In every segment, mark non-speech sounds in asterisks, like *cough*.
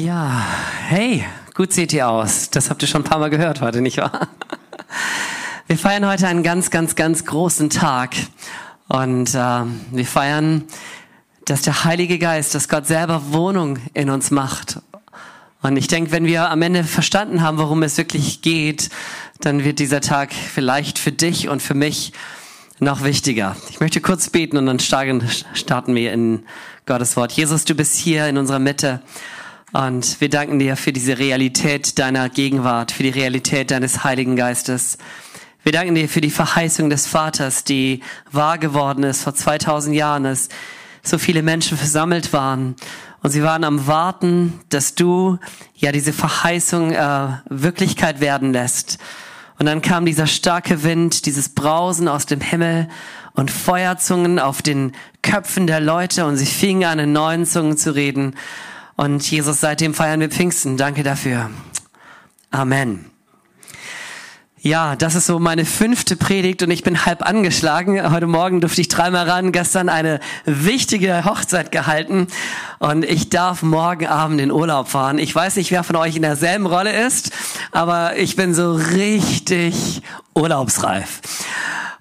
Ja, hey, gut seht ihr aus. Das habt ihr schon ein paar Mal gehört heute, nicht wahr? *laughs* Wir feiern heute einen ganz, ganz, ganz großen Tag. Und äh, wir feiern, dass der Heilige Geist, dass Gott selber Wohnung in uns macht. Und ich denke, wenn wir am Ende verstanden haben, worum es wirklich geht, dann wird dieser Tag vielleicht für dich und für mich noch wichtiger. Ich möchte kurz beten und dann starten wir in Gottes Wort. Jesus, du bist hier in unserer Mitte. Und wir danken dir für diese Realität deiner Gegenwart, für die Realität deines Heiligen Geistes. Wir danken dir für die Verheißung des Vaters, die wahr geworden ist vor 2000 Jahren, als so viele Menschen versammelt waren. Und sie waren am Warten, dass du ja diese Verheißung äh, Wirklichkeit werden lässt. Und dann kam dieser starke Wind, dieses Brausen aus dem Himmel und Feuerzungen auf den Köpfen der Leute und sie fingen an, in neuen Zungen zu reden. Und Jesus, seitdem feiern wir Pfingsten. Danke dafür. Amen. Ja, das ist so meine fünfte Predigt und ich bin halb angeschlagen. Heute Morgen durfte ich dreimal ran, gestern eine wichtige Hochzeit gehalten und ich darf morgen Abend in Urlaub fahren. Ich weiß nicht, wer von euch in derselben Rolle ist, aber ich bin so richtig urlaubsreif.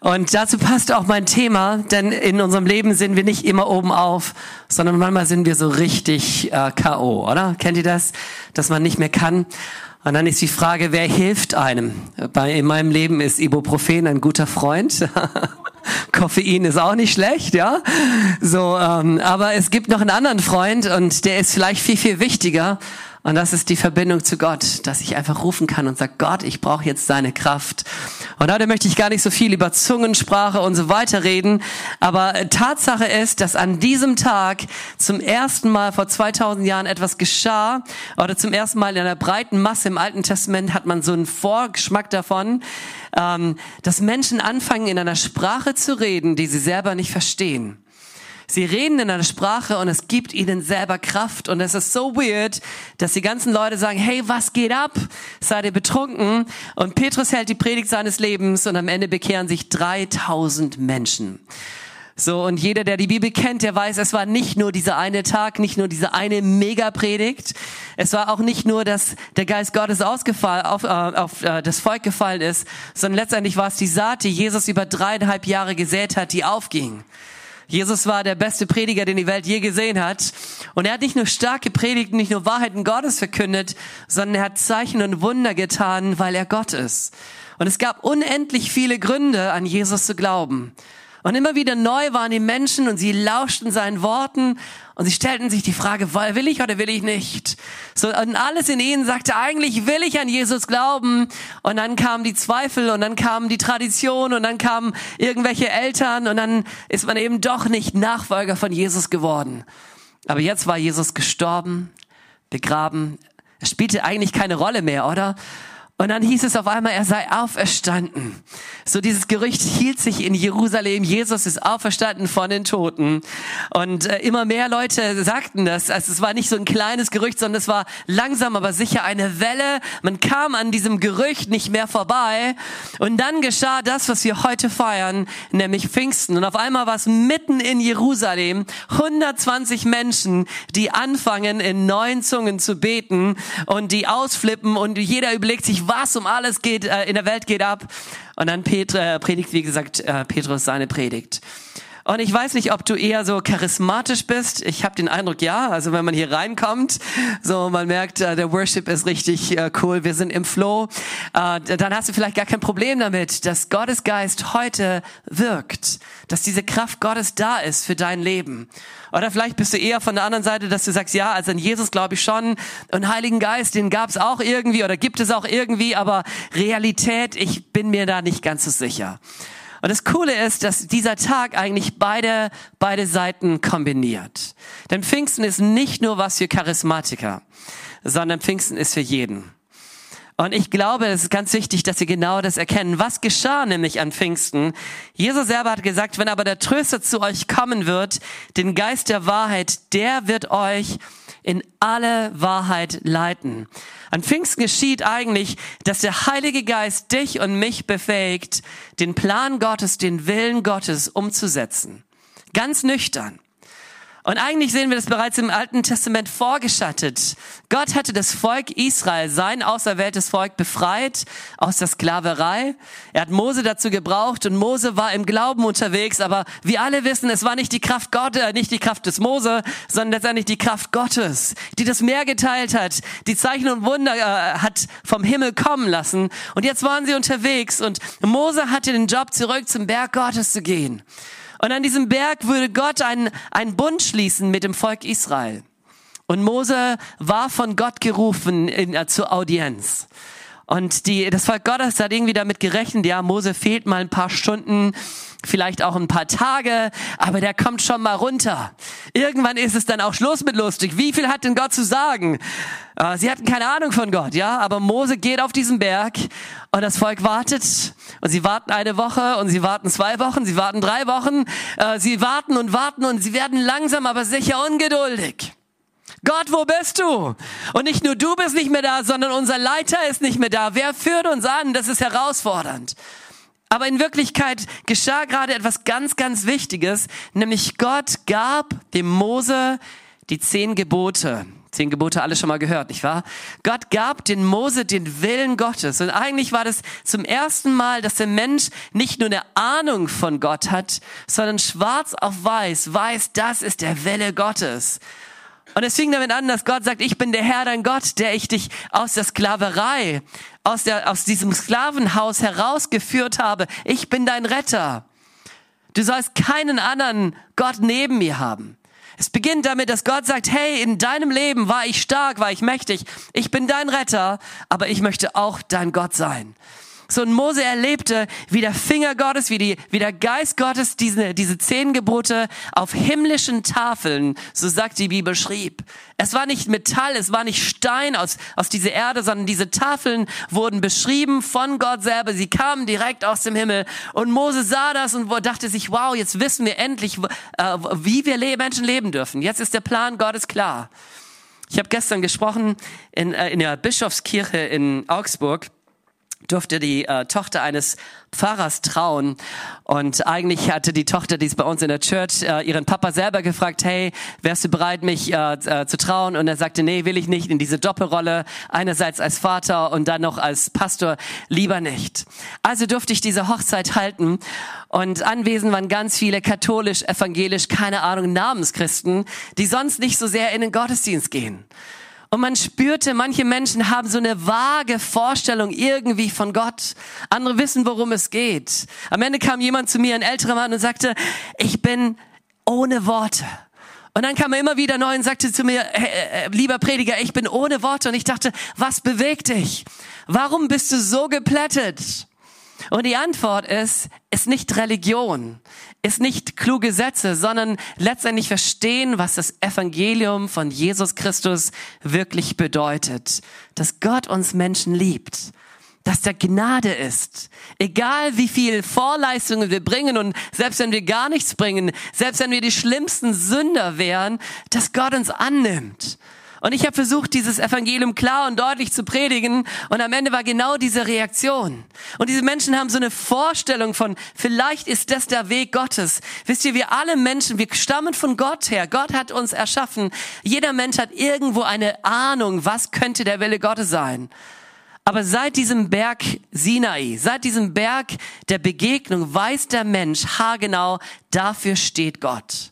Und dazu passt auch mein Thema, denn in unserem Leben sind wir nicht immer oben auf, sondern manchmal sind wir so richtig äh, KO, oder? Kennt ihr das? Dass man nicht mehr kann. Und dann ist die Frage, wer hilft einem? Bei, in meinem Leben ist Ibuprofen ein guter Freund. *laughs* Koffein ist auch nicht schlecht, ja. So, ähm, aber es gibt noch einen anderen Freund und der ist vielleicht viel, viel wichtiger. Und das ist die Verbindung zu Gott, dass ich einfach rufen kann und sage, Gott, ich brauche jetzt deine Kraft. Und heute möchte ich gar nicht so viel über Zungensprache und so weiter reden, aber Tatsache ist, dass an diesem Tag zum ersten Mal vor 2000 Jahren etwas geschah oder zum ersten Mal in einer breiten Masse im Alten Testament hat man so einen Vorgeschmack davon, ähm, dass Menschen anfangen in einer Sprache zu reden, die sie selber nicht verstehen. Sie reden in einer Sprache und es gibt ihnen selber Kraft. Und es ist so weird, dass die ganzen Leute sagen, hey, was geht ab? Seid ihr betrunken? Und Petrus hält die Predigt seines Lebens und am Ende bekehren sich 3000 Menschen. So, und jeder, der die Bibel kennt, der weiß, es war nicht nur dieser eine Tag, nicht nur diese eine Mega-Predigt. Es war auch nicht nur, dass der Geist Gottes ausgefallen, auf, äh, auf äh, das Volk gefallen ist, sondern letztendlich war es die Saat, die Jesus über dreieinhalb Jahre gesät hat, die aufging. Jesus war der beste Prediger, den die Welt je gesehen hat. Und er hat nicht nur starke Predigten, nicht nur Wahrheiten Gottes verkündet, sondern er hat Zeichen und Wunder getan, weil er Gott ist. Und es gab unendlich viele Gründe, an Jesus zu glauben. Und immer wieder neu waren die Menschen und sie lauschten seinen Worten und sie stellten sich die Frage, will ich oder will ich nicht? So, und alles in ihnen sagte, eigentlich will ich an Jesus glauben. Und dann kamen die Zweifel und dann kamen die Tradition und dann kamen irgendwelche Eltern und dann ist man eben doch nicht Nachfolger von Jesus geworden. Aber jetzt war Jesus gestorben, begraben. Es spielte eigentlich keine Rolle mehr, oder? Und dann hieß es auf einmal, er sei auferstanden. So dieses Gerücht hielt sich in Jerusalem, Jesus ist auferstanden von den Toten. Und äh, immer mehr Leute sagten das. Also es war nicht so ein kleines Gerücht, sondern es war langsam aber sicher eine Welle. Man kam an diesem Gerücht nicht mehr vorbei. Und dann geschah das, was wir heute feiern, nämlich Pfingsten. Und auf einmal war es mitten in Jerusalem 120 Menschen, die anfangen in neuen Zungen zu beten und die ausflippen und jeder überlegt sich, was um alles geht äh, in der Welt geht ab. Und dann Petra, äh, predigt, wie gesagt, äh, Petrus seine Predigt. Und ich weiß nicht, ob du eher so charismatisch bist. Ich habe den Eindruck, ja. Also wenn man hier reinkommt, so man merkt, äh, der Worship ist richtig äh, cool. Wir sind im Flow. Äh, dann hast du vielleicht gar kein Problem damit, dass Gottes Geist heute wirkt, dass diese Kraft Gottes da ist für dein Leben. Oder vielleicht bist du eher von der anderen Seite, dass du sagst, ja, also an Jesus glaube ich schon und Heiligen Geist, den gab es auch irgendwie oder gibt es auch irgendwie, aber Realität, ich bin mir da nicht ganz so sicher. Und das Coole ist, dass dieser Tag eigentlich beide, beide Seiten kombiniert. Denn Pfingsten ist nicht nur was für Charismatiker, sondern Pfingsten ist für jeden. Und ich glaube, es ist ganz wichtig, dass Sie genau das erkennen. Was geschah nämlich an Pfingsten? Jesus selber hat gesagt, wenn aber der Tröster zu euch kommen wird, den Geist der Wahrheit, der wird euch in alle Wahrheit leiten. An Pfingsten geschieht eigentlich, dass der Heilige Geist dich und mich befähigt, den Plan Gottes, den Willen Gottes umzusetzen. Ganz nüchtern. Und eigentlich sehen wir das bereits im Alten Testament vorgeschattet. Gott hatte das Volk Israel, sein auserwähltes Volk, befreit aus der Sklaverei. Er hat Mose dazu gebraucht und Mose war im Glauben unterwegs, aber wir alle wissen, es war nicht die Kraft Gottes, äh, nicht die Kraft des Mose, sondern letztendlich die Kraft Gottes, die das Meer geteilt hat, die Zeichen und Wunder äh, hat vom Himmel kommen lassen. Und jetzt waren sie unterwegs und Mose hatte den Job, zurück zum Berg Gottes zu gehen. Und an diesem Berg würde Gott einen, einen Bund schließen mit dem Volk Israel. Und Mose war von Gott gerufen in, äh, zur Audienz. Und die, das Volk Gottes hat irgendwie damit gerechnet, ja, Mose fehlt mal ein paar Stunden, vielleicht auch ein paar Tage, aber der kommt schon mal runter. Irgendwann ist es dann auch Schluss mit lustig. Wie viel hat denn Gott zu sagen? Äh, sie hatten keine Ahnung von Gott, ja, aber Mose geht auf diesen Berg und das Volk wartet und sie warten eine Woche und sie warten zwei Wochen, sie warten drei Wochen, äh, sie warten und warten und sie werden langsam aber sicher ungeduldig. Gott, wo bist du? Und nicht nur du bist nicht mehr da, sondern unser Leiter ist nicht mehr da. Wer führt uns an? Das ist herausfordernd. Aber in Wirklichkeit geschah gerade etwas ganz, ganz Wichtiges, nämlich Gott gab dem Mose die zehn Gebote. Zehn Gebote alle schon mal gehört, nicht wahr? Gott gab den Mose den Willen Gottes. Und eigentlich war das zum ersten Mal, dass der Mensch nicht nur eine Ahnung von Gott hat, sondern schwarz auf weiß weiß, das ist der Wille Gottes. Und es fing damit an, dass Gott sagt, ich bin der Herr, dein Gott, der ich dich aus der Sklaverei, aus, der, aus diesem Sklavenhaus herausgeführt habe. Ich bin dein Retter. Du sollst keinen anderen Gott neben mir haben. Es beginnt damit, dass Gott sagt, hey, in deinem Leben war ich stark, war ich mächtig. Ich bin dein Retter, aber ich möchte auch dein Gott sein. So ein Mose erlebte, wie der Finger Gottes, wie, die, wie der Geist Gottes diese, diese zehn Gebote auf himmlischen Tafeln, so sagt die Bibel, schrieb. Es war nicht Metall, es war nicht Stein aus, aus dieser Erde, sondern diese Tafeln wurden beschrieben von Gott selber. Sie kamen direkt aus dem Himmel. Und Mose sah das und dachte sich, wow, jetzt wissen wir endlich, äh, wie wir Menschen leben dürfen. Jetzt ist der Plan Gottes klar. Ich habe gestern gesprochen in, äh, in der Bischofskirche in Augsburg durfte die äh, Tochter eines Pfarrers trauen. Und eigentlich hatte die Tochter, die ist bei uns in der Church, äh, ihren Papa selber gefragt, hey, wärst du bereit, mich äh, äh, zu trauen? Und er sagte, nee, will ich nicht, in diese Doppelrolle, einerseits als Vater und dann noch als Pastor, lieber nicht. Also durfte ich diese Hochzeit halten. Und anwesend waren ganz viele katholisch, evangelisch, keine Ahnung, Namenschristen, die sonst nicht so sehr in den Gottesdienst gehen. Und man spürte, manche Menschen haben so eine vage Vorstellung irgendwie von Gott. Andere wissen, worum es geht. Am Ende kam jemand zu mir, ein älterer Mann, und sagte, ich bin ohne Worte. Und dann kam er immer wieder neu und sagte zu mir, äh, äh, lieber Prediger, ich bin ohne Worte. Und ich dachte, was bewegt dich? Warum bist du so geplättet? Und die Antwort ist, ist nicht Religion, ist nicht kluge Sätze, sondern letztendlich verstehen, was das Evangelium von Jesus Christus wirklich bedeutet. Dass Gott uns Menschen liebt, dass der Gnade ist. Egal wie viel Vorleistungen wir bringen und selbst wenn wir gar nichts bringen, selbst wenn wir die schlimmsten Sünder wären, dass Gott uns annimmt und ich habe versucht, dieses Evangelium klar und deutlich zu predigen. Und am Ende war genau diese Reaktion. Und diese Menschen haben so eine Vorstellung von, vielleicht ist das der Weg Gottes. Wisst ihr, wir alle Menschen, wir stammen von Gott her. Gott hat uns erschaffen. Jeder Mensch hat irgendwo eine Ahnung, was könnte der Wille Gottes sein. Aber seit diesem Berg Sinai, seit diesem Berg der Begegnung weiß der Mensch haargenau, dafür steht Gott.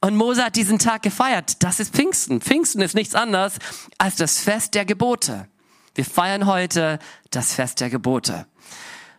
Und Mose hat diesen Tag gefeiert. Das ist Pfingsten. Pfingsten ist nichts anderes als das Fest der Gebote. Wir feiern heute das Fest der Gebote.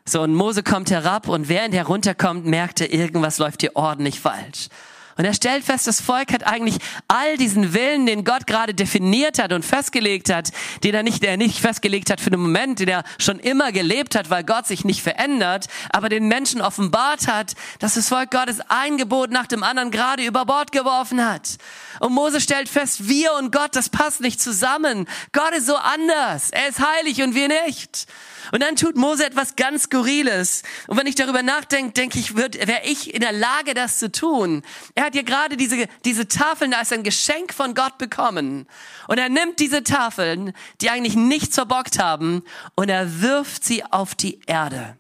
So, und Mose kommt herab und während er runterkommt, merkte, irgendwas läuft hier ordentlich falsch. Und er stellt fest, das Volk hat eigentlich all diesen Willen, den Gott gerade definiert hat und festgelegt hat, den er nicht, er nicht festgelegt hat für den Moment, den er schon immer gelebt hat, weil Gott sich nicht verändert, aber den Menschen offenbart hat, dass das Volk Gottes ein Gebot nach dem anderen gerade über Bord geworfen hat. Und Mose stellt fest, wir und Gott, das passt nicht zusammen. Gott ist so anders. Er ist heilig und wir nicht. Und dann tut Mose etwas ganz Skurriles. Und wenn ich darüber nachdenke, denke ich, wäre ich in der Lage, das zu tun. Er hat ja gerade diese, diese Tafeln als ein Geschenk von Gott bekommen. Und er nimmt diese Tafeln, die eigentlich nichts verbockt haben, und er wirft sie auf die Erde.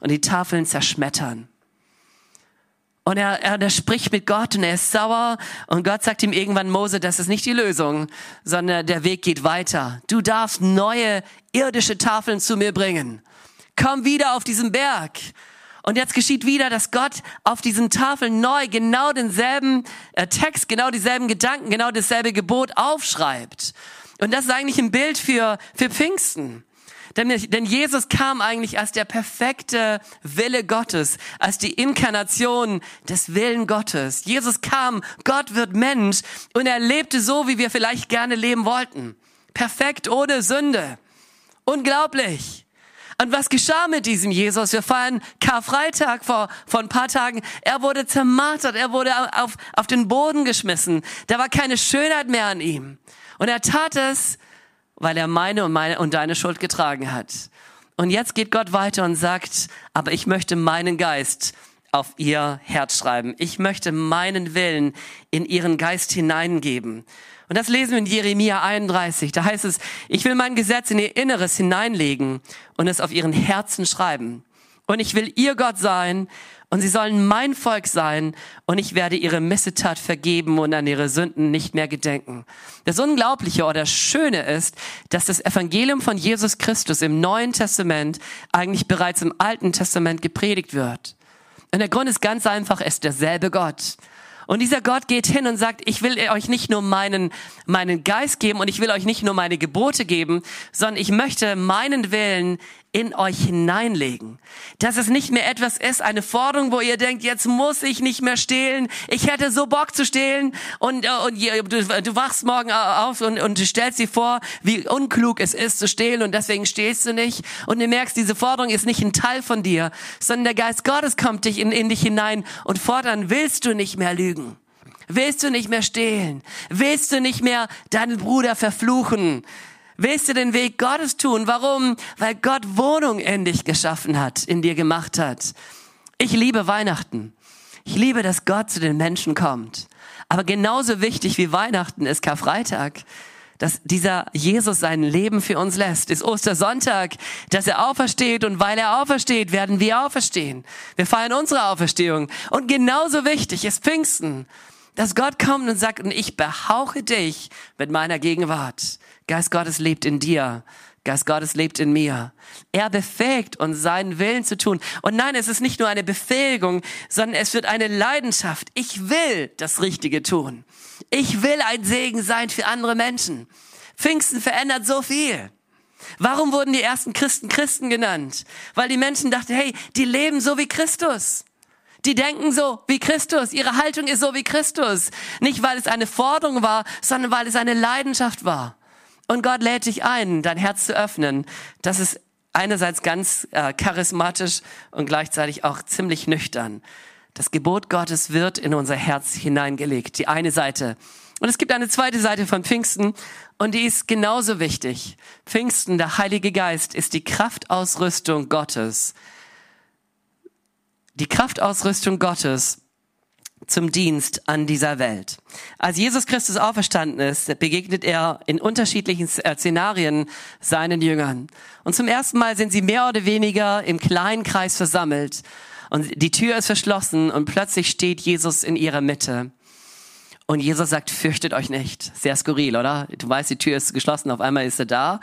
Und die Tafeln zerschmettern. Und er, er, er spricht mit Gott und er ist sauer. Und Gott sagt ihm irgendwann, Mose, das ist nicht die Lösung, sondern der Weg geht weiter. Du darfst neue irdische Tafeln zu mir bringen. Komm wieder auf diesen Berg. Und jetzt geschieht wieder, dass Gott auf diesen Tafeln neu genau denselben äh, Text, genau dieselben Gedanken, genau dasselbe Gebot aufschreibt. Und das ist eigentlich ein Bild für, für Pfingsten. Denn, denn Jesus kam eigentlich als der perfekte Wille Gottes, als die Inkarnation des Willen Gottes. Jesus kam, Gott wird Mensch und er lebte so, wie wir vielleicht gerne leben wollten. Perfekt ohne Sünde. Unglaublich. Und was geschah mit diesem Jesus? Wir feiern Karfreitag vor, vor ein paar Tagen. Er wurde zermartert, er wurde auf, auf den Boden geschmissen. Da war keine Schönheit mehr an ihm. Und er tat es, weil er meine und meine und deine Schuld getragen hat. Und jetzt geht Gott weiter und sagt, aber ich möchte meinen Geist auf ihr Herz schreiben. Ich möchte meinen Willen in ihren Geist hineingeben. Und das lesen wir in Jeremia 31. Da heißt es, ich will mein Gesetz in ihr Inneres hineinlegen und es auf ihren Herzen schreiben. Und ich will ihr Gott sein und sie sollen mein Volk sein und ich werde ihre Missetat vergeben und an ihre Sünden nicht mehr gedenken. Das Unglaubliche oder Schöne ist, dass das Evangelium von Jesus Christus im Neuen Testament eigentlich bereits im Alten Testament gepredigt wird. Und der Grund ist ganz einfach, es ist derselbe Gott. Und dieser Gott geht hin und sagt, ich will euch nicht nur meinen, meinen Geist geben und ich will euch nicht nur meine Gebote geben, sondern ich möchte meinen Willen in euch hineinlegen. Dass es nicht mehr etwas ist, eine Forderung, wo ihr denkt, jetzt muss ich nicht mehr stehlen. Ich hätte so Bock zu stehlen und, äh, und du, du wachst morgen auf und, und stellst dir vor, wie unklug es ist zu stehlen und deswegen stehlst du nicht. Und du merkst, diese Forderung ist nicht ein Teil von dir, sondern der Geist Gottes kommt dich in, in dich hinein und fordern, willst du nicht mehr lügen? Willst du nicht mehr stehlen? Willst du nicht mehr deinen Bruder verfluchen? Willst du den Weg Gottes tun? Warum? Weil Gott Wohnung in dich geschaffen hat, in dir gemacht hat. Ich liebe Weihnachten. Ich liebe, dass Gott zu den Menschen kommt. Aber genauso wichtig wie Weihnachten ist Karfreitag, dass dieser Jesus sein Leben für uns lässt, ist Ostersonntag, dass er aufersteht und weil er aufersteht, werden wir auferstehen. Wir feiern unsere Auferstehung. Und genauso wichtig ist Pfingsten, dass Gott kommt und sagt, und ich behauche dich mit meiner Gegenwart. Geist Gottes lebt in dir. Geist Gottes lebt in mir. Er befähigt uns, seinen Willen zu tun. Und nein, es ist nicht nur eine Befähigung, sondern es wird eine Leidenschaft. Ich will das Richtige tun. Ich will ein Segen sein für andere Menschen. Pfingsten verändert so viel. Warum wurden die ersten Christen Christen genannt? Weil die Menschen dachten, hey, die leben so wie Christus. Die denken so wie Christus. Ihre Haltung ist so wie Christus. Nicht weil es eine Forderung war, sondern weil es eine Leidenschaft war. Und Gott lädt dich ein, dein Herz zu öffnen. Das ist einerseits ganz äh, charismatisch und gleichzeitig auch ziemlich nüchtern. Das Gebot Gottes wird in unser Herz hineingelegt. Die eine Seite. Und es gibt eine zweite Seite von Pfingsten und die ist genauso wichtig. Pfingsten, der Heilige Geist, ist die Kraftausrüstung Gottes. Die Kraftausrüstung Gottes zum Dienst an dieser Welt. Als Jesus Christus auferstanden ist, begegnet er in unterschiedlichen äh, Szenarien seinen Jüngern. Und zum ersten Mal sind sie mehr oder weniger im kleinen Kreis versammelt. Und die Tür ist verschlossen und plötzlich steht Jesus in ihrer Mitte. Und Jesus sagt, fürchtet euch nicht. Sehr skurril, oder? Du weißt, die Tür ist geschlossen, auf einmal ist er da.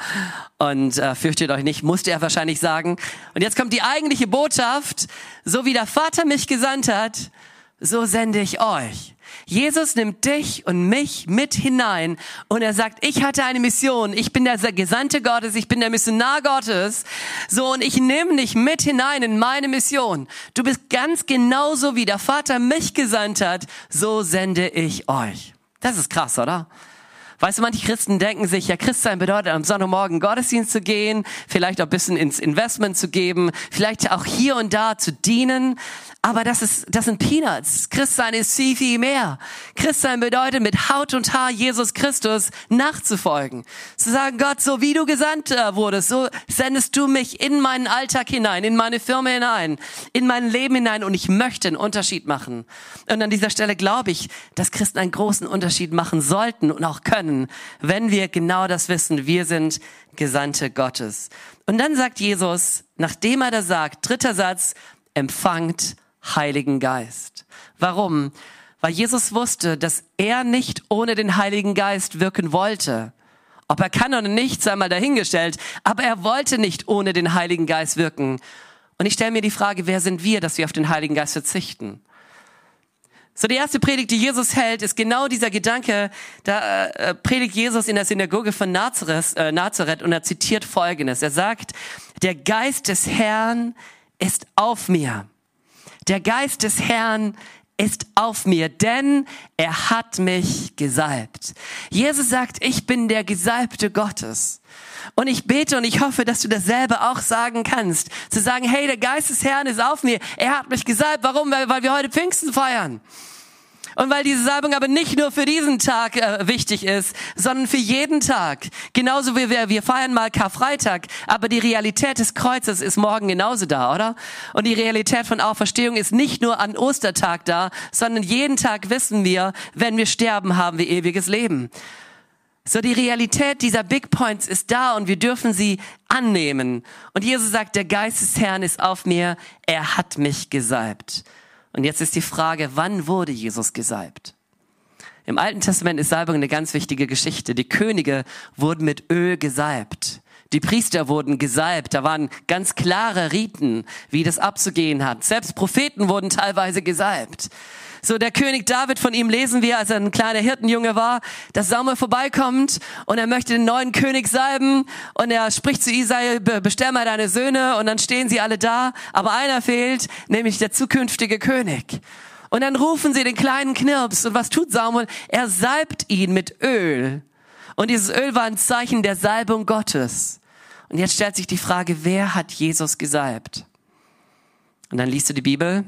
Und äh, fürchtet euch nicht, musste er wahrscheinlich sagen. Und jetzt kommt die eigentliche Botschaft. So wie der Vater mich gesandt hat, so sende ich euch. Jesus nimmt dich und mich mit hinein und er sagt, ich hatte eine Mission, ich bin der Gesandte Gottes, ich bin der Missionar Gottes, so und ich nehme dich mit hinein in meine Mission. Du bist ganz genauso wie der Vater mich gesandt hat, so sende ich euch. Das ist krass, oder? Weißt du, manche Christen denken sich, ja, Christsein bedeutet am Sonntagmorgen Gottesdienst zu gehen, vielleicht auch ein bisschen ins Investment zu geben, vielleicht auch hier und da zu dienen. Aber das ist, das sind Peanuts. Christsein ist viel, viel mehr. Christsein bedeutet, mit Haut und Haar Jesus Christus nachzufolgen. Zu sagen, Gott, so wie du gesandt äh, wurdest, so sendest du mich in meinen Alltag hinein, in meine Firma hinein, in mein Leben hinein und ich möchte einen Unterschied machen. Und an dieser Stelle glaube ich, dass Christen einen großen Unterschied machen sollten und auch können, wenn wir genau das wissen. Wir sind Gesandte Gottes. Und dann sagt Jesus, nachdem er das sagt, dritter Satz, empfangt Heiligen Geist. Warum? Weil Jesus wusste, dass er nicht ohne den Heiligen Geist wirken wollte. Ob er kann oder nicht, sei mal dahingestellt, aber er wollte nicht ohne den Heiligen Geist wirken. Und ich stelle mir die Frage, wer sind wir, dass wir auf den Heiligen Geist verzichten? So, die erste Predigt, die Jesus hält, ist genau dieser Gedanke. Da äh, predigt Jesus in der Synagoge von Nazareth, äh, Nazareth und er zitiert Folgendes. Er sagt, der Geist des Herrn ist auf mir. Der Geist des Herrn ist auf mir, denn er hat mich gesalbt. Jesus sagt, ich bin der Gesalbte Gottes. Und ich bete und ich hoffe, dass du dasselbe auch sagen kannst. Zu sagen, hey, der Geist des Herrn ist auf mir. Er hat mich gesalbt. Warum? Weil, weil wir heute Pfingsten feiern. Und weil diese Salbung aber nicht nur für diesen Tag äh, wichtig ist, sondern für jeden Tag. Genauso wie wir, wir feiern mal Karfreitag, aber die Realität des Kreuzes ist morgen genauso da, oder? Und die Realität von Auferstehung ist nicht nur an Ostertag da, sondern jeden Tag wissen wir, wenn wir sterben, haben wir ewiges Leben. So die Realität dieser Big Points ist da und wir dürfen sie annehmen. Und Jesus sagt, der Geist des Herrn ist auf mir, er hat mich gesalbt. Und jetzt ist die Frage, wann wurde Jesus gesalbt? Im Alten Testament ist Salbung eine ganz wichtige Geschichte. Die Könige wurden mit Öl gesalbt. Die Priester wurden gesalbt. Da waren ganz klare Riten, wie das abzugehen hat. Selbst Propheten wurden teilweise gesalbt. So der König David, von ihm lesen wir, als er ein kleiner Hirtenjunge war, dass Samuel vorbeikommt und er möchte den neuen König salben und er spricht zu Isai, bestell mal deine Söhne und dann stehen sie alle da, aber einer fehlt, nämlich der zukünftige König. Und dann rufen sie den kleinen Knirps und was tut Samuel? Er salbt ihn mit Öl. Und dieses Öl war ein Zeichen der Salbung Gottes. Und jetzt stellt sich die Frage, wer hat Jesus gesalbt? Und dann liest du die Bibel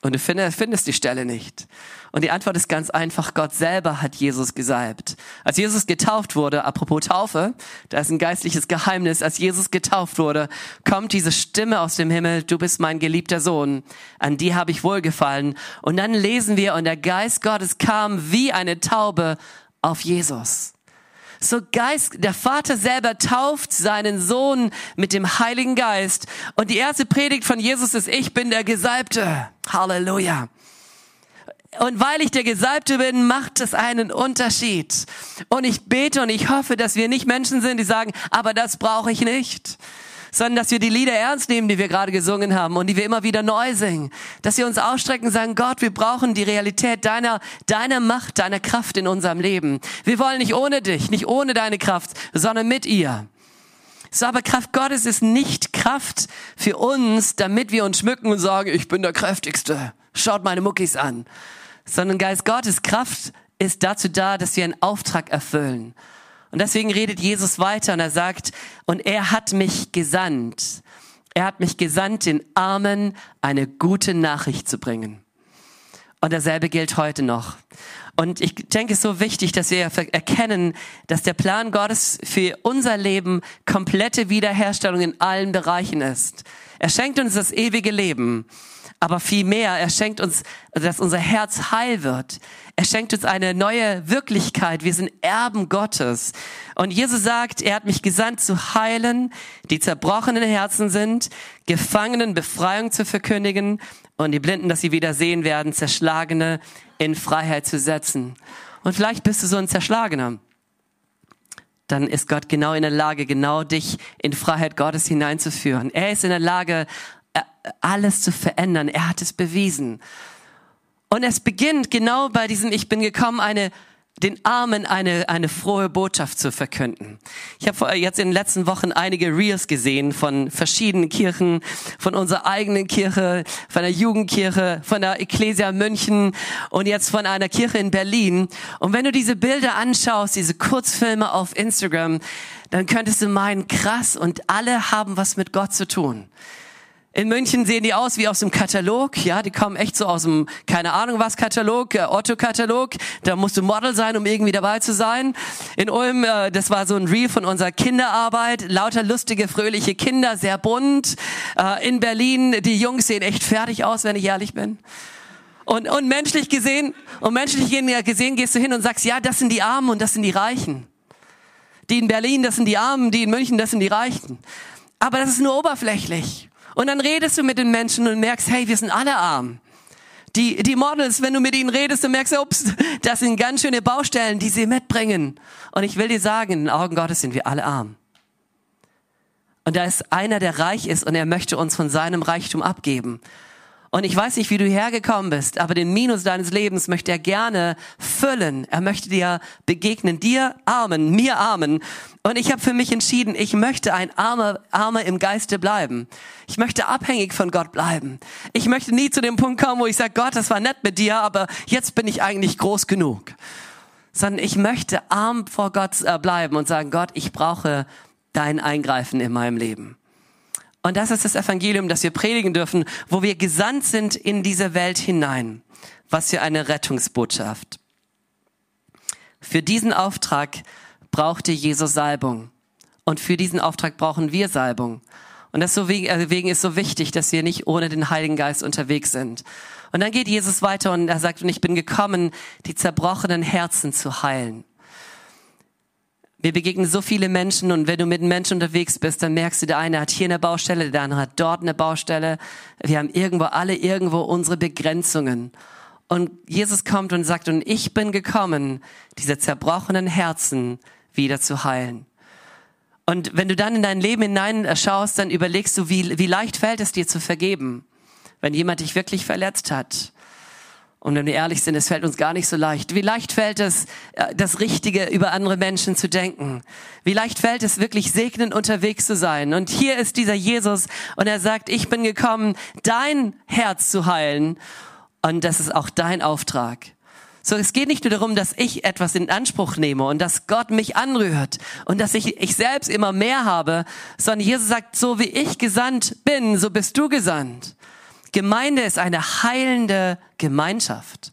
und du findest die Stelle nicht. Und die Antwort ist ganz einfach, Gott selber hat Jesus gesalbt. Als Jesus getauft wurde, apropos Taufe, da ist ein geistliches Geheimnis, als Jesus getauft wurde, kommt diese Stimme aus dem Himmel, du bist mein geliebter Sohn, an die habe ich wohlgefallen. Und dann lesen wir, und der Geist Gottes kam wie eine Taube auf Jesus. So Geist, der Vater selber tauft seinen Sohn mit dem Heiligen Geist. Und die erste Predigt von Jesus ist, ich bin der Gesalbte. Halleluja. Und weil ich der Gesalbte bin, macht es einen Unterschied. Und ich bete und ich hoffe, dass wir nicht Menschen sind, die sagen, aber das brauche ich nicht sondern dass wir die Lieder ernst nehmen, die wir gerade gesungen haben und die wir immer wieder neu singen. Dass wir uns ausstrecken und sagen, Gott, wir brauchen die Realität deiner, deiner Macht, deiner Kraft in unserem Leben. Wir wollen nicht ohne dich, nicht ohne deine Kraft, sondern mit ihr. So, aber Kraft Gottes ist nicht Kraft für uns, damit wir uns schmücken und sagen, ich bin der Kräftigste. Schaut meine Muckis an. Sondern Geist Gottes Kraft ist dazu da, dass wir einen Auftrag erfüllen. Und deswegen redet Jesus weiter und er sagt, und er hat mich gesandt. Er hat mich gesandt, den Armen eine gute Nachricht zu bringen. Und dasselbe gilt heute noch. Und ich denke, es ist so wichtig, dass wir erkennen, dass der Plan Gottes für unser Leben komplette Wiederherstellung in allen Bereichen ist. Er schenkt uns das ewige Leben aber viel mehr, er schenkt uns, dass unser Herz heil wird. Er schenkt uns eine neue Wirklichkeit. Wir sind Erben Gottes. Und Jesus sagt, er hat mich gesandt zu heilen, die zerbrochenen Herzen sind, Gefangenen Befreiung zu verkündigen und die Blinden, dass sie wieder sehen werden, Zerschlagene in Freiheit zu setzen. Und vielleicht bist du so ein Zerschlagener dann ist Gott genau in der Lage, genau dich in Freiheit Gottes hineinzuführen. Er ist in der Lage, alles zu verändern. Er hat es bewiesen. Und es beginnt genau bei diesem, ich bin gekommen, eine den Armen eine, eine frohe Botschaft zu verkünden. Ich habe jetzt in den letzten Wochen einige Reels gesehen von verschiedenen Kirchen, von unserer eigenen Kirche, von der Jugendkirche, von der Ecclesia München und jetzt von einer Kirche in Berlin. Und wenn du diese Bilder anschaust, diese Kurzfilme auf Instagram, dann könntest du meinen, krass, und alle haben was mit Gott zu tun. In München sehen die aus wie aus dem Katalog, ja, die kommen echt so aus dem, keine Ahnung was Katalog, äh, Otto-Katalog, da musst du Model sein, um irgendwie dabei zu sein. In Ulm, äh, das war so ein Reel von unserer Kinderarbeit, lauter lustige, fröhliche Kinder, sehr bunt. Äh, in Berlin, die Jungs sehen echt fertig aus, wenn ich ehrlich bin. Und, und menschlich gesehen, und menschlich gesehen gehst du hin und sagst, ja, das sind die Armen und das sind die Reichen. Die in Berlin, das sind die Armen, die in München, das sind die Reichen. Aber das ist nur oberflächlich. Und dann redest du mit den Menschen und merkst, hey, wir sind alle arm. Die, die Models, wenn du mit ihnen redest, dann merkst ups, *laughs* das sind ganz schöne Baustellen, die sie mitbringen. Und ich will dir sagen, in den Augen Gottes sind wir alle arm. Und da ist einer, der reich ist und er möchte uns von seinem Reichtum abgeben. Und ich weiß nicht, wie du hergekommen bist, aber den Minus deines Lebens möchte er gerne füllen. Er möchte dir begegnen, dir Armen, mir Armen. Und ich habe für mich entschieden, ich möchte ein Armer, Armer im Geiste bleiben. Ich möchte abhängig von Gott bleiben. Ich möchte nie zu dem Punkt kommen, wo ich sage, Gott, das war nett mit dir, aber jetzt bin ich eigentlich groß genug. Sondern ich möchte arm vor Gott äh, bleiben und sagen, Gott, ich brauche dein Eingreifen in meinem Leben. Und das ist das Evangelium, das wir predigen dürfen, wo wir gesandt sind in diese Welt hinein. Was für eine Rettungsbotschaft. Für diesen Auftrag brauchte Jesus Salbung. Und für diesen Auftrag brauchen wir Salbung. Und deswegen äh, ist so wichtig, dass wir nicht ohne den Heiligen Geist unterwegs sind. Und dann geht Jesus weiter und er sagt, und ich bin gekommen, die zerbrochenen Herzen zu heilen. Wir begegnen so viele Menschen und wenn du mit Menschen unterwegs bist, dann merkst du, der eine hat hier eine Baustelle, der andere hat dort eine Baustelle. Wir haben irgendwo alle irgendwo unsere Begrenzungen. Und Jesus kommt und sagt, und ich bin gekommen, diese zerbrochenen Herzen wieder zu heilen. Und wenn du dann in dein Leben hineinschaust, dann überlegst du, wie, wie leicht fällt es dir zu vergeben, wenn jemand dich wirklich verletzt hat. Und wenn wir ehrlich sind, es fällt uns gar nicht so leicht. Wie leicht fällt es, äh, das Richtige über andere Menschen zu denken? Wie leicht fällt es, wirklich segnend unterwegs zu sein? Und hier ist dieser Jesus und er sagt, ich bin gekommen, dein Herz zu heilen. Und das ist auch dein Auftrag. So, es geht nicht nur darum, dass ich etwas in Anspruch nehme und dass Gott mich anrührt und dass ich, ich selbst immer mehr habe, sondern Jesus sagt, so wie ich gesandt bin, so bist du gesandt. Gemeinde ist eine heilende Gemeinschaft.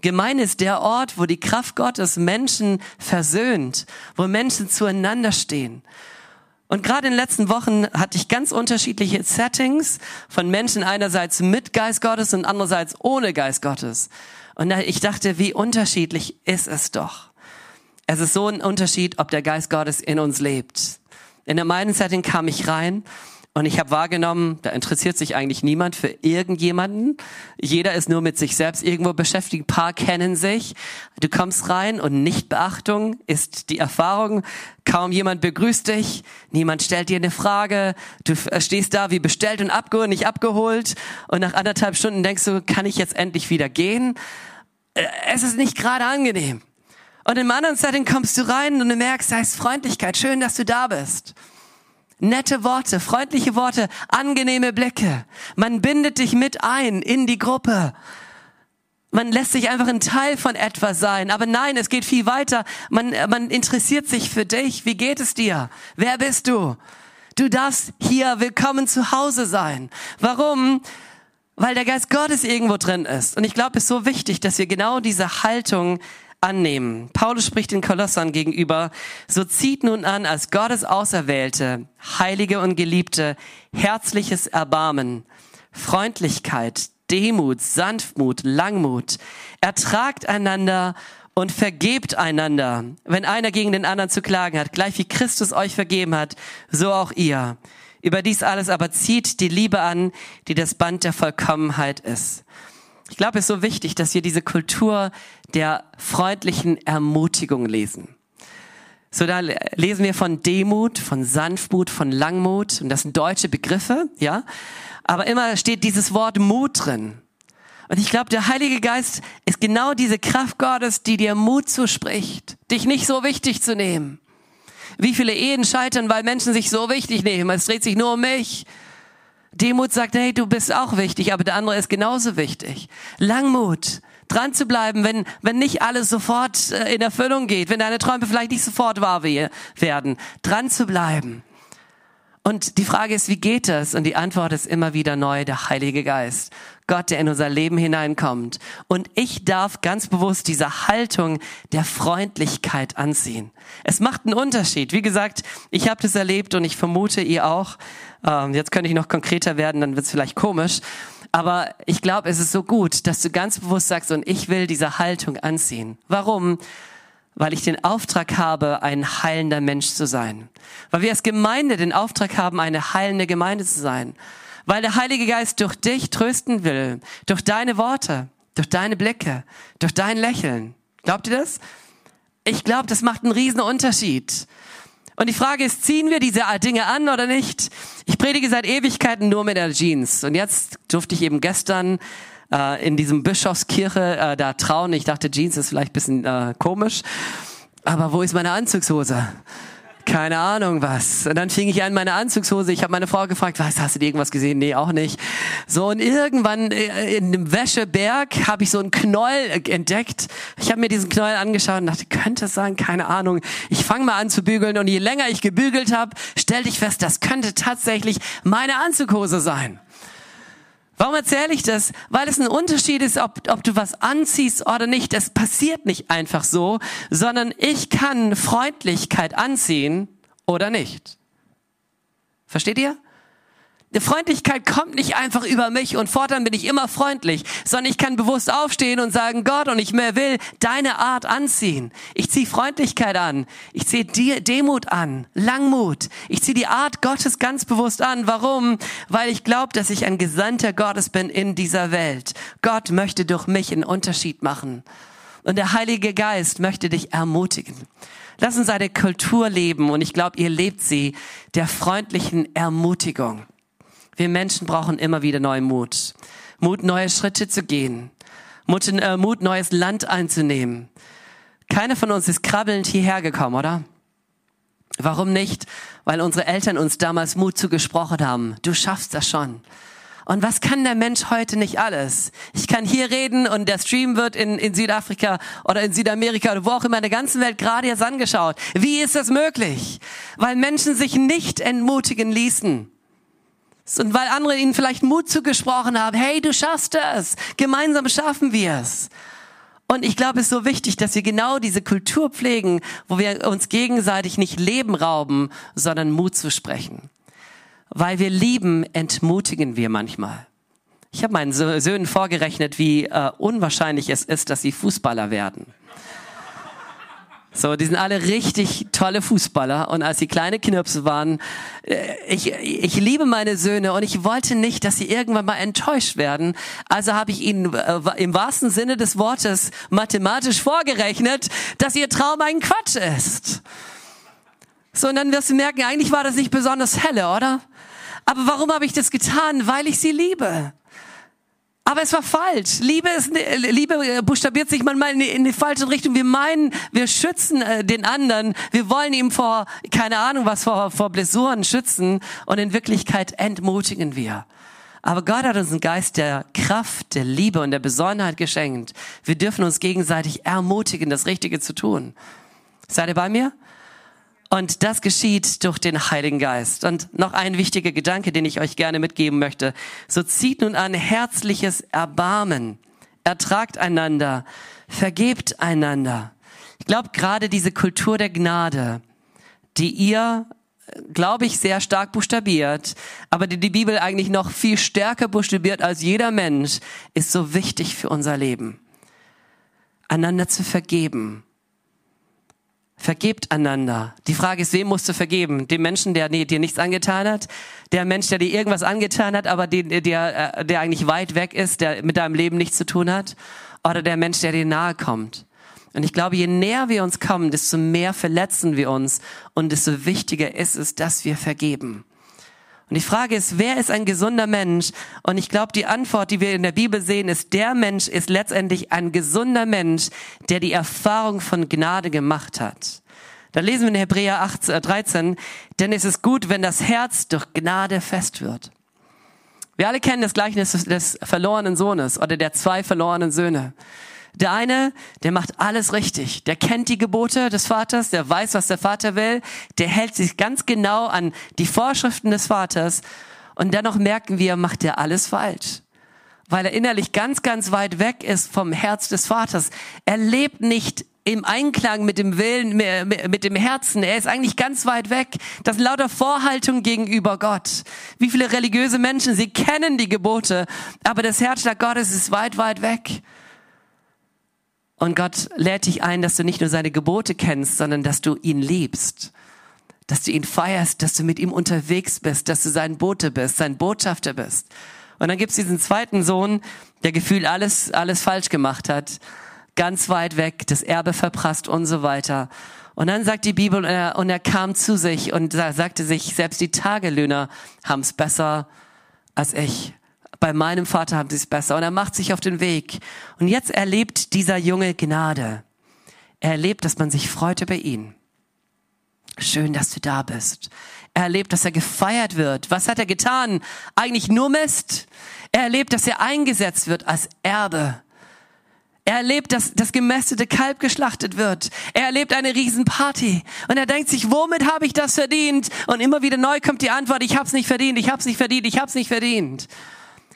Gemeinde ist der Ort, wo die Kraft Gottes Menschen versöhnt, wo Menschen zueinander stehen. Und gerade in den letzten Wochen hatte ich ganz unterschiedliche Settings von Menschen einerseits mit Geist Gottes und andererseits ohne Geist Gottes. Und ich dachte, wie unterschiedlich ist es doch. Es ist so ein Unterschied, ob der Geist Gottes in uns lebt. In der meinen Setting kam ich rein und ich habe wahrgenommen, da interessiert sich eigentlich niemand für irgendjemanden. Jeder ist nur mit sich selbst irgendwo beschäftigt. Ein paar kennen sich. Du kommst rein und Nichtbeachtung ist die Erfahrung. Kaum jemand begrüßt dich. Niemand stellt dir eine Frage. Du stehst da wie bestellt und abgeholt, nicht abgeholt. Und nach anderthalb Stunden denkst du, kann ich jetzt endlich wieder gehen? Äh, es ist nicht gerade angenehm. Und im anderen Setting kommst du rein und du merkst, da ist Freundlichkeit. Schön, dass du da bist. Nette Worte, freundliche Worte, angenehme Blicke. Man bindet dich mit ein in die Gruppe. Man lässt sich einfach ein Teil von etwas sein. Aber nein, es geht viel weiter. Man, man interessiert sich für dich. Wie geht es dir? Wer bist du? Du darfst hier willkommen zu Hause sein. Warum? Weil der Geist Gottes irgendwo drin ist. Und ich glaube, es ist so wichtig, dass wir genau diese Haltung annehmen. Paulus spricht den Kolossern gegenüber, so zieht nun an als Gottes Auserwählte, Heilige und Geliebte, herzliches Erbarmen, Freundlichkeit, Demut, Sanftmut, Langmut, ertragt einander und vergebt einander, wenn einer gegen den anderen zu klagen hat, gleich wie Christus euch vergeben hat, so auch ihr. Über dies alles aber zieht die Liebe an, die das Band der Vollkommenheit ist. Ich glaube, es ist so wichtig, dass wir diese Kultur der freundlichen Ermutigung lesen. So, da lesen wir von Demut, von Sanftmut, von Langmut. Und das sind deutsche Begriffe, ja. Aber immer steht dieses Wort Mut drin. Und ich glaube, der Heilige Geist ist genau diese Kraft Gottes, die dir Mut zuspricht, dich nicht so wichtig zu nehmen. Wie viele Ehen scheitern, weil Menschen sich so wichtig nehmen. Es dreht sich nur um mich. Demut sagt, hey, du bist auch wichtig, aber der andere ist genauso wichtig. Langmut, dran zu bleiben, wenn, wenn nicht alles sofort äh, in Erfüllung geht, wenn deine Träume vielleicht nicht sofort wahr werden, dran zu bleiben. Und die Frage ist, wie geht das? Und die Antwort ist immer wieder neu, der Heilige Geist. Gott, der in unser Leben hineinkommt. Und ich darf ganz bewusst diese Haltung der Freundlichkeit anziehen. Es macht einen Unterschied. Wie gesagt, ich habe das erlebt und ich vermute ihr auch. Ähm, jetzt könnte ich noch konkreter werden, dann wird es vielleicht komisch. Aber ich glaube, es ist so gut, dass du ganz bewusst sagst, und ich will diese Haltung anziehen. Warum? weil ich den Auftrag habe, ein heilender Mensch zu sein. Weil wir als Gemeinde den Auftrag haben, eine heilende Gemeinde zu sein. Weil der Heilige Geist durch dich trösten will, durch deine Worte, durch deine Blicke, durch dein Lächeln. Glaubt ihr das? Ich glaube, das macht einen riesen Unterschied. Und die Frage ist, ziehen wir diese Dinge an oder nicht? Ich predige seit Ewigkeiten nur mit der Jeans. Und jetzt durfte ich eben gestern äh, in diesem Bischofskirche äh, da trauen. Ich dachte, Jeans ist vielleicht bisschen äh, komisch. Aber wo ist meine Anzugshose? Keine Ahnung was. Und dann fing ich an, meine Anzugshose, ich habe meine Frau gefragt, was, hast du irgendwas gesehen? Nee, auch nicht. So, und irgendwann äh, in einem Wäscheberg habe ich so einen Knäuel entdeckt. Ich habe mir diesen Knäuel angeschaut und dachte, könnte es sein? Keine Ahnung. Ich fange mal an zu bügeln und je länger ich gebügelt habe, stellte ich fest, das könnte tatsächlich meine Anzughose sein. Warum erzähle ich das? Weil es ein Unterschied ist, ob, ob du was anziehst oder nicht. Es passiert nicht einfach so, sondern ich kann Freundlichkeit anziehen oder nicht. Versteht ihr? Freundlichkeit kommt nicht einfach über mich und fortan bin ich immer freundlich, sondern ich kann bewusst aufstehen und sagen, Gott, und ich mehr will deine Art anziehen. Ich ziehe Freundlichkeit an. Ich ziehe Demut an, Langmut. Ich ziehe die Art Gottes ganz bewusst an. Warum? Weil ich glaube, dass ich ein Gesandter Gottes bin in dieser Welt. Gott möchte durch mich einen Unterschied machen. Und der Heilige Geist möchte dich ermutigen. Lass uns eine Kultur leben und ich glaube, ihr lebt sie der freundlichen Ermutigung. Wir Menschen brauchen immer wieder neuen Mut. Mut, neue Schritte zu gehen. Mut, äh, Mut, neues Land einzunehmen. Keiner von uns ist krabbelnd hierher gekommen, oder? Warum nicht? Weil unsere Eltern uns damals Mut zugesprochen haben. Du schaffst das schon. Und was kann der Mensch heute nicht alles? Ich kann hier reden und der Stream wird in, in Südafrika oder in Südamerika oder wo auch immer in der ganzen Welt gerade jetzt angeschaut. Wie ist das möglich? Weil Menschen sich nicht entmutigen ließen. Und weil andere ihnen vielleicht Mut zugesprochen haben, hey, du schaffst es, gemeinsam schaffen wir es. Und ich glaube, es ist so wichtig, dass wir genau diese Kultur pflegen, wo wir uns gegenseitig nicht Leben rauben, sondern Mut zu sprechen. Weil wir lieben, entmutigen wir manchmal. Ich habe meinen Söhnen vorgerechnet, wie äh, unwahrscheinlich es ist, dass sie Fußballer werden. So, die sind alle richtig tolle Fußballer. Und als sie kleine Knirpse waren, äh, ich, ich liebe meine Söhne und ich wollte nicht, dass sie irgendwann mal enttäuscht werden. Also habe ich ihnen äh, im wahrsten Sinne des Wortes mathematisch vorgerechnet, dass ihr Traum ein Quatsch ist. So, und dann wirst du merken, eigentlich war das nicht besonders helle, oder? Aber warum habe ich das getan? Weil ich sie liebe. Aber es war falsch. Liebe, ist, ne, Liebe äh, buchstabiert sich manchmal in die, in die falsche Richtung. Wir meinen, wir schützen äh, den anderen. Wir wollen ihm vor, keine Ahnung was, vor, vor Blessuren schützen. Und in Wirklichkeit entmutigen wir. Aber Gott hat uns einen Geist der Kraft, der Liebe und der Besonnenheit geschenkt. Wir dürfen uns gegenseitig ermutigen, das Richtige zu tun. Seid ihr bei mir? Und das geschieht durch den Heiligen Geist. Und noch ein wichtiger Gedanke, den ich euch gerne mitgeben möchte. So zieht nun an herzliches Erbarmen, ertragt einander, vergebt einander. Ich glaube, gerade diese Kultur der Gnade, die ihr, glaube ich, sehr stark buchstabiert, aber die die Bibel eigentlich noch viel stärker buchstabiert als jeder Mensch, ist so wichtig für unser Leben. Einander zu vergeben Vergebt einander. Die Frage ist, wem musst du vergeben? Dem Menschen, der dir nichts angetan hat? Der Mensch, der dir irgendwas angetan hat, aber den, der, äh, der eigentlich weit weg ist, der mit deinem Leben nichts zu tun hat? Oder der Mensch, der dir nahe kommt? Und ich glaube, je näher wir uns kommen, desto mehr verletzen wir uns und desto wichtiger ist es, dass wir vergeben. Und die Frage ist, wer ist ein gesunder Mensch? Und ich glaube, die Antwort, die wir in der Bibel sehen, ist, der Mensch ist letztendlich ein gesunder Mensch, der die Erfahrung von Gnade gemacht hat. Da lesen wir in Hebräer 8, 13, äh, denn es ist gut, wenn das Herz durch Gnade fest wird. Wir alle kennen das Gleichnis des verlorenen Sohnes oder der zwei verlorenen Söhne. Der eine, der macht alles richtig. Der kennt die Gebote des Vaters, der weiß, was der Vater will, der hält sich ganz genau an die Vorschriften des Vaters und dennoch merken wir, macht er alles falsch. Weil er innerlich ganz, ganz weit weg ist vom Herz des Vaters. Er lebt nicht im Einklang mit dem Willen, mit dem Herzen. Er ist eigentlich ganz weit weg. Das sind lauter Vorhaltung gegenüber Gott. Wie viele religiöse Menschen, sie kennen die Gebote, aber das Herzschlag Gottes ist weit, weit weg. Und Gott lädt dich ein, dass du nicht nur seine Gebote kennst, sondern dass du ihn liebst. dass du ihn feierst, dass du mit ihm unterwegs bist, dass du sein Bote bist, sein Botschafter bist. Und dann gibt's diesen zweiten Sohn, der gefühlt alles, alles falsch gemacht hat, ganz weit weg, das Erbe verprasst und so weiter. Und dann sagt die Bibel, und er, und er kam zu sich und sagte sich, selbst die Tagelöhner haben's besser als ich. Bei meinem Vater haben sie es besser. Und er macht sich auf den Weg. Und jetzt erlebt dieser Junge Gnade. Er erlebt, dass man sich freut über ihn. Schön, dass du da bist. Er erlebt, dass er gefeiert wird. Was hat er getan? Eigentlich nur Mist. Er erlebt, dass er eingesetzt wird als Erbe. Er erlebt, dass das gemästete Kalb geschlachtet wird. Er erlebt eine Riesenparty. Und er denkt sich, womit habe ich das verdient? Und immer wieder neu kommt die Antwort, ich habe es nicht verdient, ich habe es nicht verdient, ich habe es nicht verdient.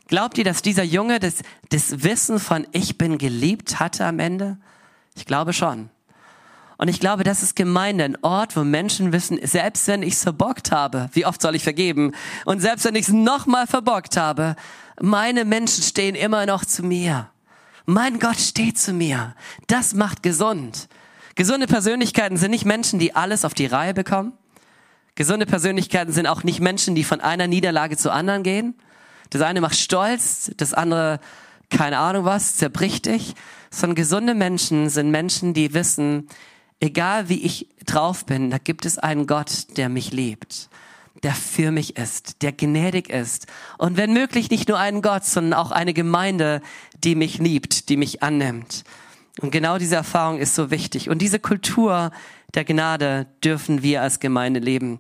Glaubt ihr, dass dieser Junge das, das Wissen von ich bin geliebt hatte am Ende? Ich glaube schon. Und ich glaube, das ist Gemeinde, ein Ort, wo Menschen wissen, selbst wenn ich es verbockt habe, wie oft soll ich vergeben? Und selbst wenn ich es nochmal verbockt habe, meine Menschen stehen immer noch zu mir. Mein Gott steht zu mir. Das macht gesund. Gesunde Persönlichkeiten sind nicht Menschen, die alles auf die Reihe bekommen. Gesunde Persönlichkeiten sind auch nicht Menschen, die von einer Niederlage zur anderen gehen. Das eine macht stolz, das andere, keine Ahnung was, zerbricht dich. Sondern gesunde Menschen sind Menschen, die wissen, egal wie ich drauf bin, da gibt es einen Gott, der mich liebt, der für mich ist, der gnädig ist. Und wenn möglich nicht nur einen Gott, sondern auch eine Gemeinde, die mich liebt, die mich annimmt. Und genau diese Erfahrung ist so wichtig. Und diese Kultur der Gnade dürfen wir als Gemeinde leben.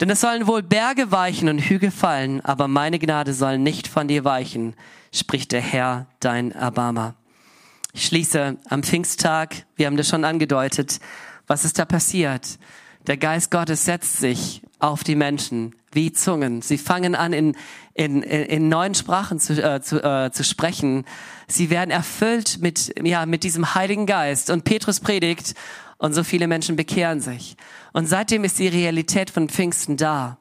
Denn es sollen wohl Berge weichen und Hügel fallen, aber meine Gnade soll nicht von dir weichen, spricht der Herr, dein Erbarmer. Ich schließe am Pfingsttag, wir haben das schon angedeutet, was ist da passiert? Der Geist Gottes setzt sich auf die Menschen wie Zungen. Sie fangen an, in, in, in neuen Sprachen zu, äh, zu, äh, zu sprechen. Sie werden erfüllt mit, ja, mit diesem Heiligen Geist. Und Petrus predigt und so viele Menschen bekehren sich. Und seitdem ist die Realität von Pfingsten da.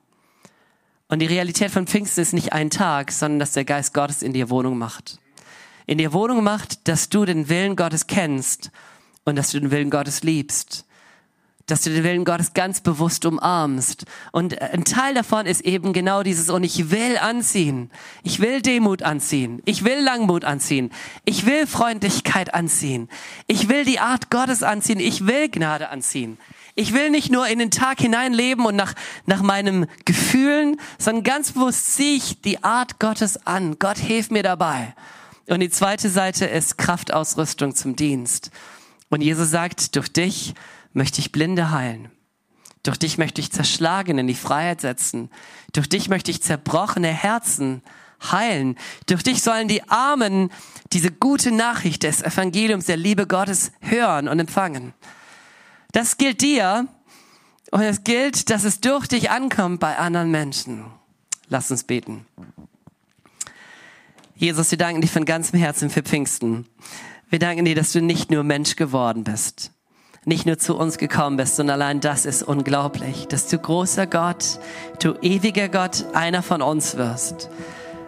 Und die Realität von Pfingsten ist nicht ein Tag, sondern dass der Geist Gottes in dir Wohnung macht in dir Wohnung macht, dass du den Willen Gottes kennst und dass du den Willen Gottes liebst. Dass du den Willen Gottes ganz bewusst umarmst. Und ein Teil davon ist eben genau dieses, und ich will anziehen. Ich will Demut anziehen. Ich will Langmut anziehen. Ich will Freundlichkeit anziehen. Ich will die Art Gottes anziehen. Ich will Gnade anziehen. Ich will nicht nur in den Tag hinein leben und nach, nach meinem Gefühlen, sondern ganz bewusst ziehe ich die Art Gottes an. Gott hilf mir dabei. Und die zweite Seite ist Kraftausrüstung zum Dienst. Und Jesus sagt, durch dich möchte ich Blinde heilen. Durch dich möchte ich Zerschlagene in die Freiheit setzen. Durch dich möchte ich zerbrochene Herzen heilen. Durch dich sollen die Armen diese gute Nachricht des Evangeliums der Liebe Gottes hören und empfangen. Das gilt dir und es gilt, dass es durch dich ankommt bei anderen Menschen. Lass uns beten. Jesus, wir danken dir von ganzem Herzen für Pfingsten. Wir danken dir, dass du nicht nur Mensch geworden bist, nicht nur zu uns gekommen bist, sondern allein das ist unglaublich, dass du großer Gott, du ewiger Gott, einer von uns wirst.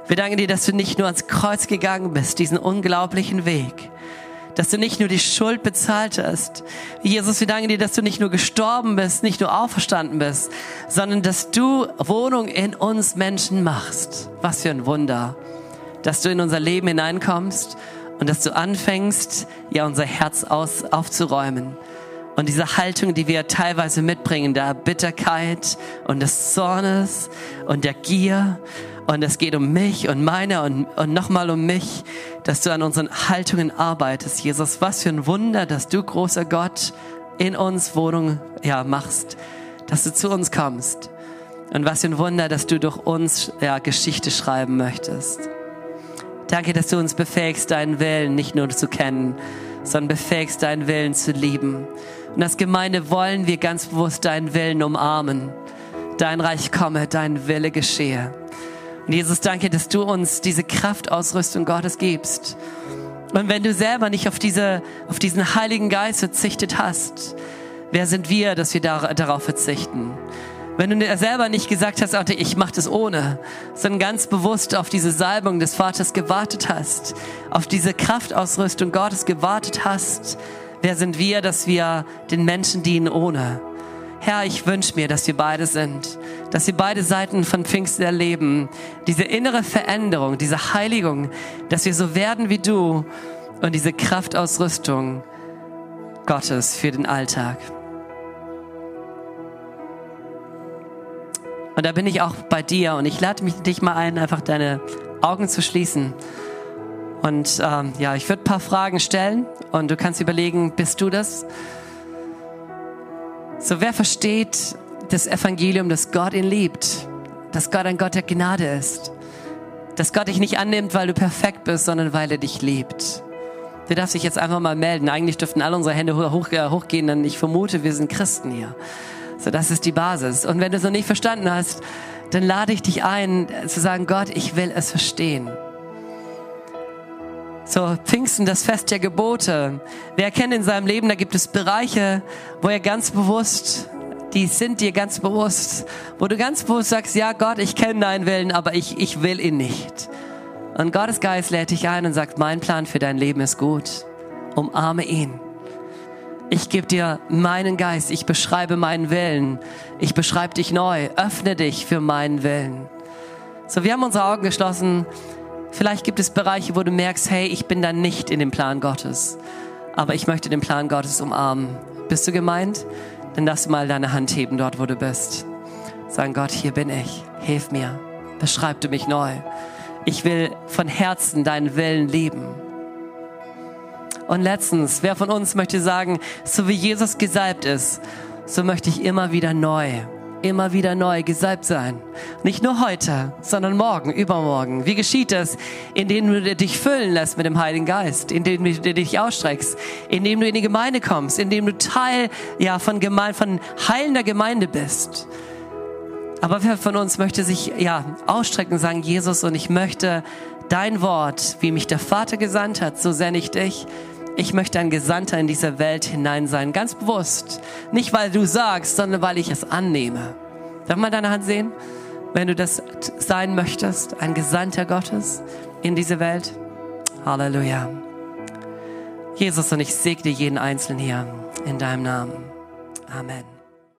Wir danken dir, dass du nicht nur ans Kreuz gegangen bist, diesen unglaublichen Weg, dass du nicht nur die Schuld bezahlt hast. Jesus, wir danken dir, dass du nicht nur gestorben bist, nicht nur auferstanden bist, sondern dass du Wohnung in uns Menschen machst. Was für ein Wunder dass du in unser Leben hineinkommst und dass du anfängst, ja, unser Herz aus, aufzuräumen. Und diese Haltung, die wir teilweise mitbringen, der Bitterkeit und des Zornes und der Gier, und es geht um mich und meine und, und nochmal um mich, dass du an unseren Haltungen arbeitest. Jesus, was für ein Wunder, dass du, großer Gott, in uns Wohnung ja, machst, dass du zu uns kommst. Und was für ein Wunder, dass du durch uns ja, Geschichte schreiben möchtest. Danke, dass du uns befähigst, deinen Willen nicht nur zu kennen, sondern befähigst, deinen Willen zu lieben. Und als Gemeinde wollen wir ganz bewusst deinen Willen umarmen. Dein Reich komme, dein Wille geschehe. Und Jesus, danke, dass du uns diese Kraftausrüstung Gottes gibst. Und wenn du selber nicht auf, diese, auf diesen Heiligen Geist verzichtet hast, wer sind wir, dass wir darauf verzichten? Wenn du selber nicht gesagt hast, ich mache das ohne, sondern ganz bewusst auf diese Salbung des Vaters gewartet hast, auf diese Kraftausrüstung Gottes gewartet hast, wer sind wir, dass wir den Menschen dienen ohne? Herr, ich wünsche mir, dass wir beide sind, dass wir beide Seiten von Pfingsten erleben, diese innere Veränderung, diese Heiligung, dass wir so werden wie du und diese Kraftausrüstung Gottes für den Alltag. Und da bin ich auch bei dir und ich lade mich dich mal ein, einfach deine Augen zu schließen. Und ähm, ja, ich würde ein paar Fragen stellen und du kannst überlegen, bist du das? So, wer versteht das Evangelium, dass Gott ihn liebt, dass Gott ein Gott der Gnade ist, dass Gott dich nicht annimmt, weil du perfekt bist, sondern weil er dich liebt? Du darfst dich jetzt einfach mal melden. Eigentlich dürften alle unsere Hände hoch, äh, hochgehen, denn ich vermute, wir sind Christen hier. So, das ist die Basis. Und wenn du es noch nicht verstanden hast, dann lade ich dich ein, zu sagen, Gott, ich will es verstehen. So, Pfingsten, das Fest der Gebote. Wer kennt in seinem Leben, da gibt es Bereiche, wo er ganz bewusst, die sind dir ganz bewusst, wo du ganz bewusst sagst, ja Gott, ich kenne deinen Willen, aber ich, ich will ihn nicht. Und Gottes Geist lädt dich ein und sagt, mein Plan für dein Leben ist gut. Umarme ihn ich gebe dir meinen Geist, ich beschreibe meinen Willen, ich beschreibe dich neu, öffne dich für meinen Willen. So, wir haben unsere Augen geschlossen. Vielleicht gibt es Bereiche, wo du merkst, hey, ich bin da nicht in dem Plan Gottes, aber ich möchte den Plan Gottes umarmen. Bist du gemeint? Dann du mal deine Hand heben dort, wo du bist. Sagen, Gott, hier bin ich, hilf mir, beschreib du mich neu. Ich will von Herzen deinen Willen leben. Und letztens, wer von uns möchte sagen, so wie Jesus gesalbt ist, so möchte ich immer wieder neu, immer wieder neu gesalbt sein. Nicht nur heute, sondern morgen, übermorgen. Wie geschieht das? Indem du dich füllen lässt mit dem Heiligen Geist, indem du dich ausstreckst, indem du in die Gemeinde kommst, indem du Teil ja, von, Gemeinde, von heilender Gemeinde bist. Aber wer von uns möchte sich ja ausstrecken sagen, Jesus, und ich möchte dein Wort, wie mich der Vater gesandt hat, so sende ich dich ich möchte ein Gesandter in diese Welt hinein sein, ganz bewusst. Nicht, weil du sagst, sondern weil ich es annehme. Darf mal deine Hand sehen? Wenn du das sein möchtest, ein Gesandter Gottes in diese Welt. Halleluja. Jesus, und ich segne jeden Einzelnen hier in deinem Namen. Amen.